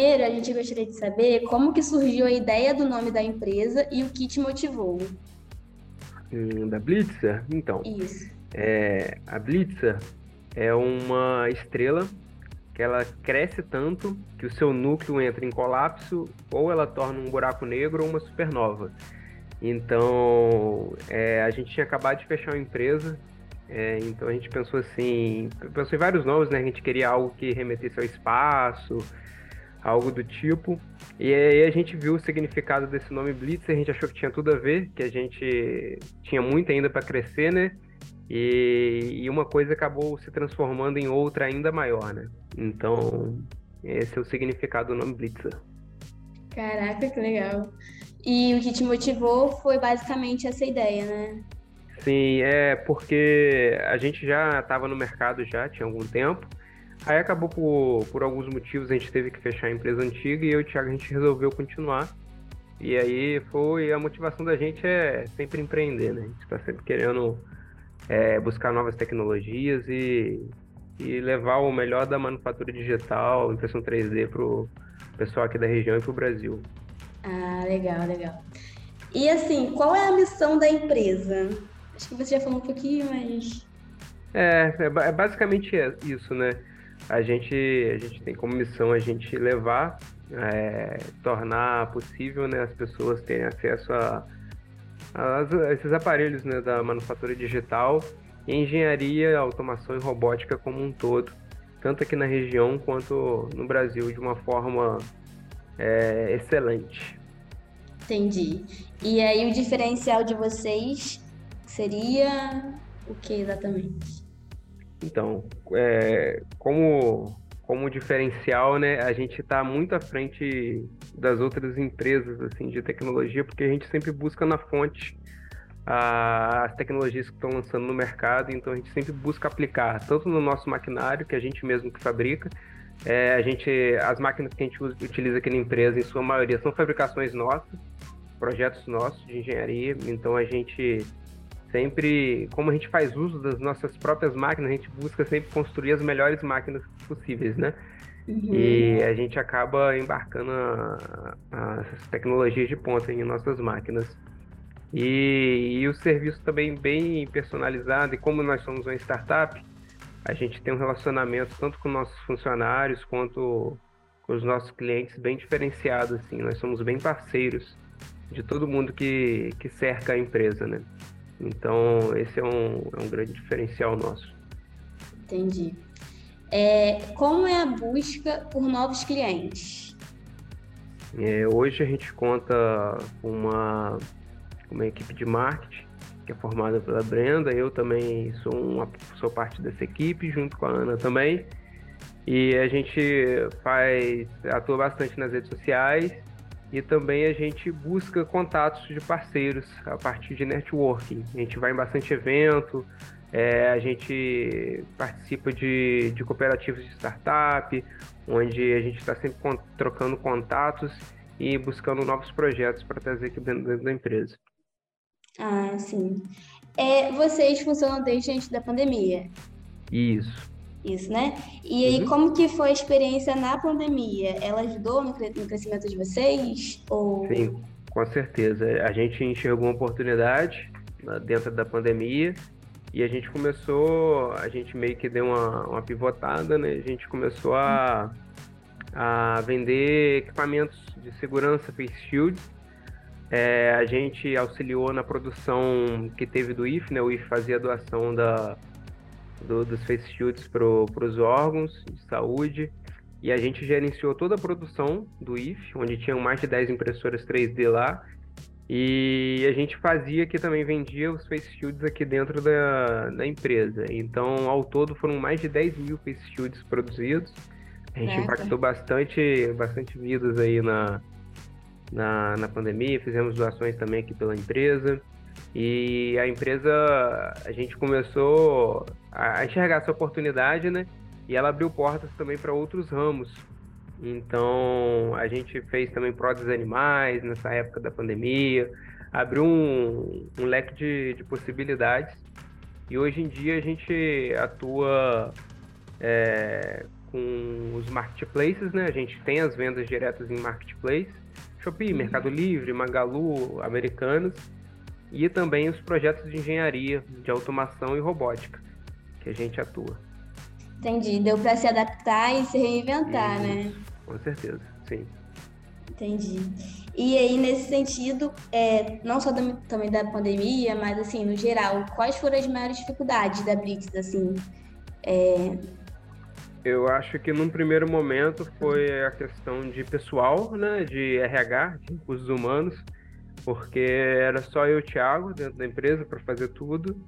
primeiro, a gente gostaria de saber como que surgiu a ideia do nome da empresa e o que te motivou. Hum, da Blitzer? Então, Isso. é, a Blitzer é uma estrela que ela cresce tanto que o seu núcleo entra em colapso ou ela torna um buraco negro ou uma supernova. Então, é, a gente tinha acabado de fechar uma empresa, é, então a gente pensou assim, pensou em vários nomes, né? A gente queria algo que remetesse ao espaço, algo do tipo. E aí a gente viu o significado desse nome Blitz, a gente achou que tinha tudo a ver, que a gente tinha muito ainda para crescer, né? E, e uma coisa acabou se transformando em outra ainda maior, né? Então, esse é o significado do nome Blitzer. Caraca, que legal. E o que te motivou foi basicamente essa ideia, né? Sim, é porque a gente já estava no mercado já, tinha algum tempo. Aí acabou por, por alguns motivos, a gente teve que fechar a empresa antiga e eu e o Thiago a gente resolveu continuar. E aí foi a motivação da gente é sempre empreender, né? A gente está sempre querendo é, buscar novas tecnologias e, e levar o melhor da manufatura digital, impressão 3D para o pessoal aqui da região e para o Brasil. Ah, legal, legal. E assim, qual é a missão da empresa? Acho que você já falou um pouquinho, mas. É, é, é basicamente isso, né? A gente, a gente tem como missão a gente levar, é, tornar possível né, as pessoas terem acesso a, a, a esses aparelhos né, da manufatura digital engenharia, automação e robótica como um todo, tanto aqui na região quanto no Brasil, de uma forma é, excelente. Entendi. E aí o diferencial de vocês seria o que exatamente? Então, é, como, como diferencial, né, a gente está muito à frente das outras empresas assim de tecnologia, porque a gente sempre busca na fonte a, as tecnologias que estão lançando no mercado, então a gente sempre busca aplicar tanto no nosso maquinário, que a gente mesmo que fabrica, é, a gente, as máquinas que a gente utiliza aqui na empresa, em sua maioria, são fabricações nossas, projetos nossos de engenharia, então a gente sempre, como a gente faz uso das nossas próprias máquinas, a gente busca sempre construir as melhores máquinas possíveis, né? Uhum. E a gente acaba embarcando as tecnologias de ponta em nossas máquinas. E, e o serviço também bem personalizado, e como nós somos uma startup, a gente tem um relacionamento tanto com nossos funcionários quanto com os nossos clientes bem diferenciado, assim. Nós somos bem parceiros de todo mundo que, que cerca a empresa, né? Então, esse é um, é um grande diferencial nosso. Entendi. É, como é a busca por novos clientes? É, hoje a gente conta com uma, uma equipe de marketing que é formada pela Brenda. Eu também sou, uma, sou parte dessa equipe, junto com a Ana também. E a gente faz, atua bastante nas redes sociais e também a gente busca contatos de parceiros a partir de networking. A gente vai em bastante evento, é, a gente participa de, de cooperativas de startup, onde a gente está sempre trocando contatos e buscando novos projetos para trazer aqui dentro da empresa. Ah, sim. É, vocês funcionam desde antes da pandemia? Isso. Isso, né? E aí, uhum. como que foi a experiência na pandemia? Ela ajudou no, no crescimento de vocês? Ou... Sim, com certeza. A gente enxergou uma oportunidade dentro da pandemia e a gente começou, a gente meio que deu uma, uma pivotada, né? A gente começou a, a vender equipamentos de segurança face shield. É, a gente auxiliou na produção que teve do IF, né? O IF fazia a doação da, do, dos face shields para os órgãos de saúde. E a gente gerenciou toda a produção do IF, onde tinham mais de 10 impressoras 3D lá. E a gente fazia que também vendia os face shields aqui dentro da, da empresa. Então, ao todo, foram mais de 10 mil face shields produzidos. A gente é, impactou bastante, bastante vidas aí na, na, na pandemia. Fizemos doações também aqui pela empresa. E a empresa, a gente começou a enxergar essa oportunidade, né? E ela abriu portas também para outros ramos. Então, a gente fez também próteses animais nessa época da pandemia, abriu um, um leque de, de, possibilidades. E hoje em dia a gente atua é, com os marketplaces, né? A gente tem as vendas diretas em marketplace, Shopee, Mercado Livre, Magalu, Americanas, e também os projetos de engenharia, de automação e robótica, que a gente atua. Entendi. Deu para se adaptar e se reinventar, né? Com certeza, sim. Entendi. E aí, nesse sentido, é, não só do, também da pandemia, mas assim, no geral, quais foram as maiores dificuldades da Blitz, assim? É... Eu acho que num primeiro momento foi a questão de pessoal, né, de RH, de recursos humanos, porque era só eu e o Thiago dentro da empresa para fazer tudo.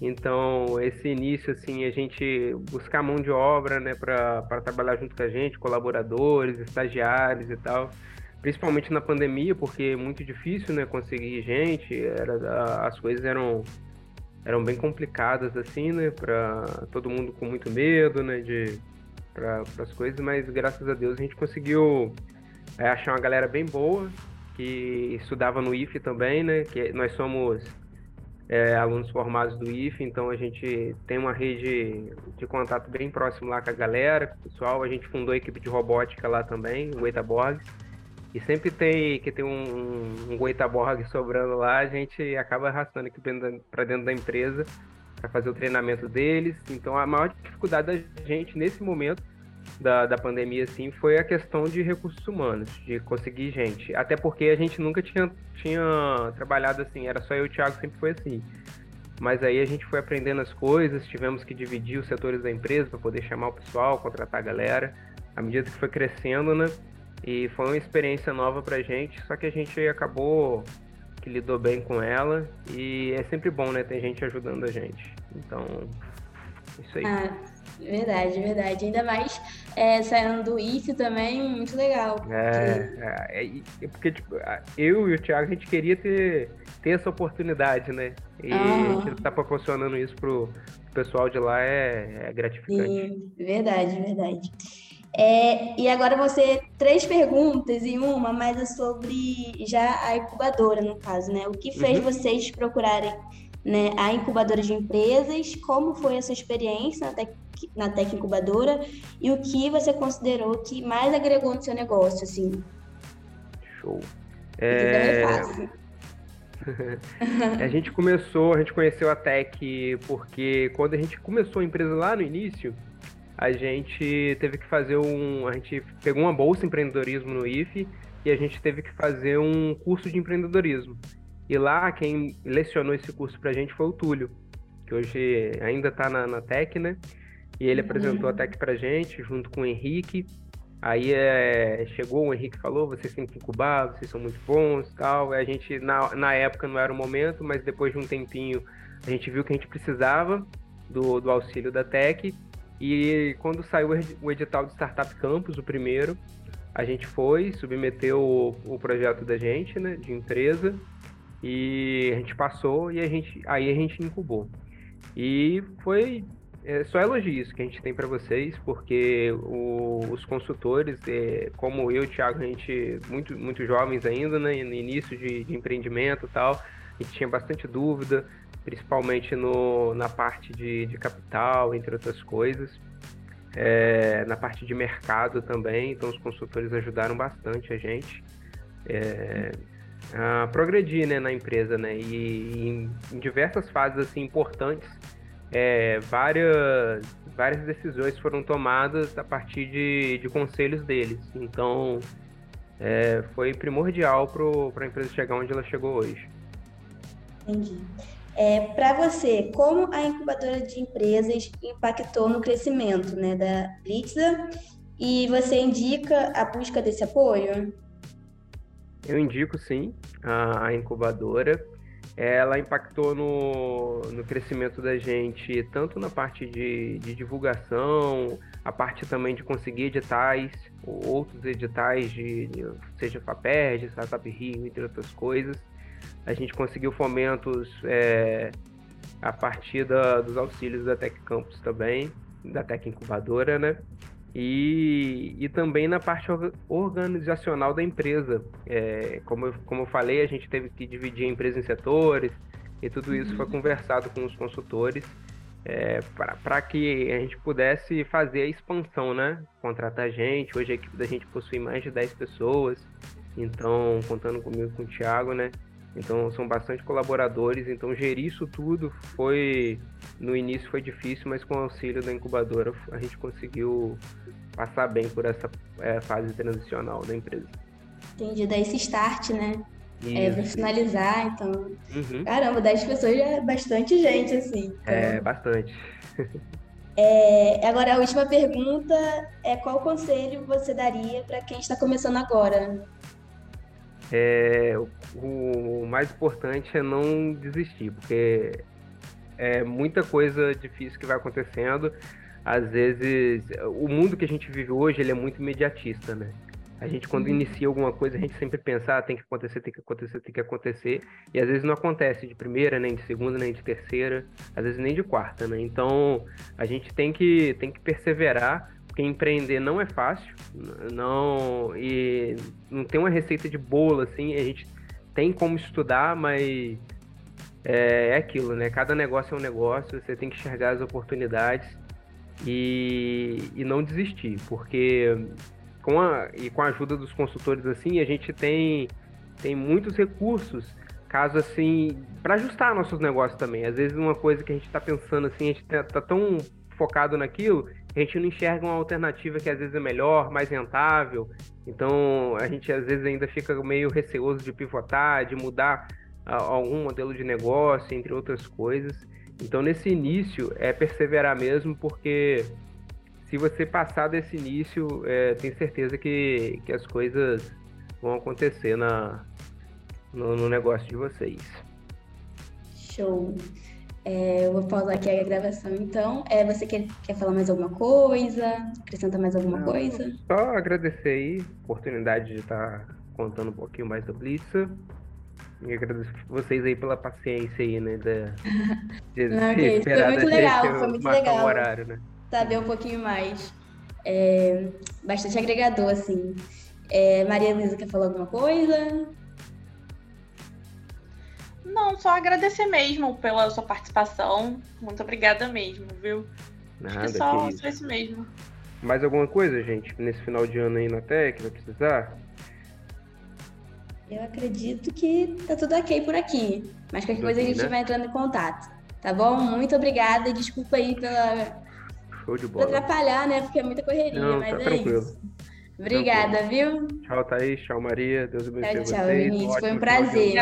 Então, esse início, assim, a gente buscar mão de obra, né, para trabalhar junto com a gente, colaboradores, estagiários e tal, principalmente na pandemia, porque é muito difícil, né, conseguir gente, era, as coisas eram eram bem complicadas assim, né, para todo mundo com muito medo, né, de para as coisas, mas graças a Deus a gente conseguiu é, achar uma galera bem boa que estudava no IFE também, né, que nós somos é, alunos formados do IFE, então a gente tem uma rede de contato bem próximo lá com a galera, com o pessoal. A gente fundou a equipe de robótica lá também, o Eitaborg. E sempre tem que tem um, um Goitaborg sobrando lá, a gente acaba arrastando aqui para dentro da empresa para fazer o treinamento deles. Então a maior dificuldade da gente nesse momento da, da pandemia assim foi a questão de recursos humanos, de conseguir gente. Até porque a gente nunca tinha, tinha trabalhado assim, era só eu e o Thiago, sempre foi assim. Mas aí a gente foi aprendendo as coisas, tivemos que dividir os setores da empresa para poder chamar o pessoal, contratar a galera. À medida que foi crescendo, né? E foi uma experiência nova pra gente, só que a gente acabou que lidou bem com ela e é sempre bom, né, ter gente ajudando a gente. Então, isso aí. Ah, verdade, verdade. Ainda mais é, saindo do IF também, muito legal. É, é, é, porque tipo, eu e o Thiago, a gente queria ter, ter essa oportunidade, né? E uhum. a gente tá proporcionando isso pro pessoal de lá, é, é gratificante. Sim, verdade, verdade. É, e agora você três perguntas em uma, mas é sobre já a incubadora, no caso, né? O que fez uhum. vocês procurarem né, a incubadora de empresas? Como foi a sua experiência Tec, na Tec Incubadora? E o que você considerou que mais agregou no seu negócio, assim? Show. É... a gente começou, a gente conheceu a Tec porque quando a gente começou a empresa lá no início, a gente teve que fazer um. A gente pegou uma bolsa empreendedorismo no IFE e a gente teve que fazer um curso de empreendedorismo. E lá, quem lecionou esse curso pra gente foi o Túlio, que hoje ainda está na, na Tec, né? E ele uhum. apresentou a Tec pra gente, junto com o Henrique. Aí é, chegou o Henrique falou, vocês têm que incubar, vocês são muito bons tal. E a gente, na, na época não era o momento, mas depois de um tempinho, a gente viu que a gente precisava do, do auxílio da Tec e quando saiu o edital de Startup Campus, o primeiro, a gente foi, submeteu o, o projeto da gente, né, de empresa, e a gente passou e a gente, aí a gente incubou. E foi é, só elogios que a gente tem para vocês, porque o, os consultores, é, como eu e o Thiago, a gente muito, muito jovens ainda, né, no início de, de empreendimento e tal, a gente tinha bastante dúvida, principalmente no, na parte de, de capital, entre outras coisas. É, na parte de mercado também, então os consultores ajudaram bastante a gente é, a progredir né, na empresa, né? E, e em, diversas fases assim importantes, é, várias, várias decisões foram tomadas a partir de, de conselhos deles. Então é, foi primordial para a empresa chegar onde ela chegou hoje. Entendi. É, Para você, como a incubadora de empresas impactou no crescimento né, da Blitza e você indica a busca desse apoio? Eu indico sim a, a incubadora. Ela impactou no, no crescimento da gente, tanto na parte de, de divulgação, a parte também de conseguir editais, outros editais, de, de seja FAPERJ, Startup Rio, entre outras coisas. A gente conseguiu fomentos é, a partir da, dos auxílios da Tec Campus também, da Tec Incubadora, né? E, e também na parte organizacional da empresa. É, como, eu, como eu falei, a gente teve que dividir a empresa em setores e tudo isso uhum. foi conversado com os consultores é, para que a gente pudesse fazer a expansão, né? Contratar gente. Hoje a equipe da gente possui mais de 10 pessoas, então, contando comigo com o Thiago, né? Então, são bastante colaboradores. Então, gerir isso tudo foi, no início foi difícil, mas com o auxílio da incubadora a gente conseguiu passar bem por essa é, fase transicional da empresa. Entendi, daí esse start, né? Isso. É, finalizar, então. Uhum. Caramba, 10 pessoas já é bastante gente, assim. Então... É, bastante. é, agora, a última pergunta é: qual conselho você daria para quem está começando agora? É, o, o mais importante é não desistir, porque é muita coisa difícil que vai acontecendo. Às vezes, o mundo que a gente vive hoje ele é muito imediatista, né? A gente, quando uhum. inicia alguma coisa, a gente sempre pensa, ah, tem que acontecer, tem que acontecer, tem que acontecer. E às vezes não acontece de primeira, nem de segunda, nem de terceira, às vezes nem de quarta, né? Então, a gente tem que, tem que perseverar, porque empreender não é fácil, não e não tem uma receita de bolo, assim, a gente tem como estudar, mas é, é aquilo, né? Cada negócio é um negócio, você tem que enxergar as oportunidades e, e não desistir, porque com a, e com a ajuda dos consultores assim, a gente tem, tem muitos recursos, caso assim, para ajustar nossos negócios também. Às vezes uma coisa que a gente está pensando assim, a gente tá, tá, tão focado naquilo, a gente não enxerga uma alternativa que às vezes é melhor, mais rentável. Então a gente às vezes ainda fica meio receoso de pivotar, de mudar algum modelo de negócio, entre outras coisas. Então nesse início é perseverar mesmo, porque se você passar desse início, é, tenho certeza que, que as coisas vão acontecer na, no, no negócio de vocês. Show. É, eu vou pausar aqui a gravação, então. É, você quer, quer falar mais alguma coisa? Acrescenta mais alguma Não, coisa? Só agradecer aí a oportunidade de estar contando um pouquinho mais da Blitz. E agradeço vocês aí pela paciência aí, né? Da, de, Não, okay. Foi muito legal, foi muito legal. Horário, né? saber um pouquinho mais. É, bastante agregador, assim. É, Maria Luísa quer falar alguma coisa? Não, só agradecer mesmo pela sua participação. Muito obrigada mesmo, viu? Nada, Acho que só, que isso. só isso mesmo. Mais alguma coisa, gente, nesse final de ano aí na TEC, vai precisar? Eu acredito que tá tudo ok por aqui. Mas qualquer coisa a gente né? vai entrando em contato. Tá bom? Muito obrigada. Desculpa aí pela Show de bola. Pra atrapalhar, né? Porque é muita correria, Não, mas tá é tranquilo. isso. Obrigada, tranquilo. viu? Tchau, Thaís. Tchau, Maria. Deus abençoe tchau, tchau, vocês. Vinícius. Foi um prazer.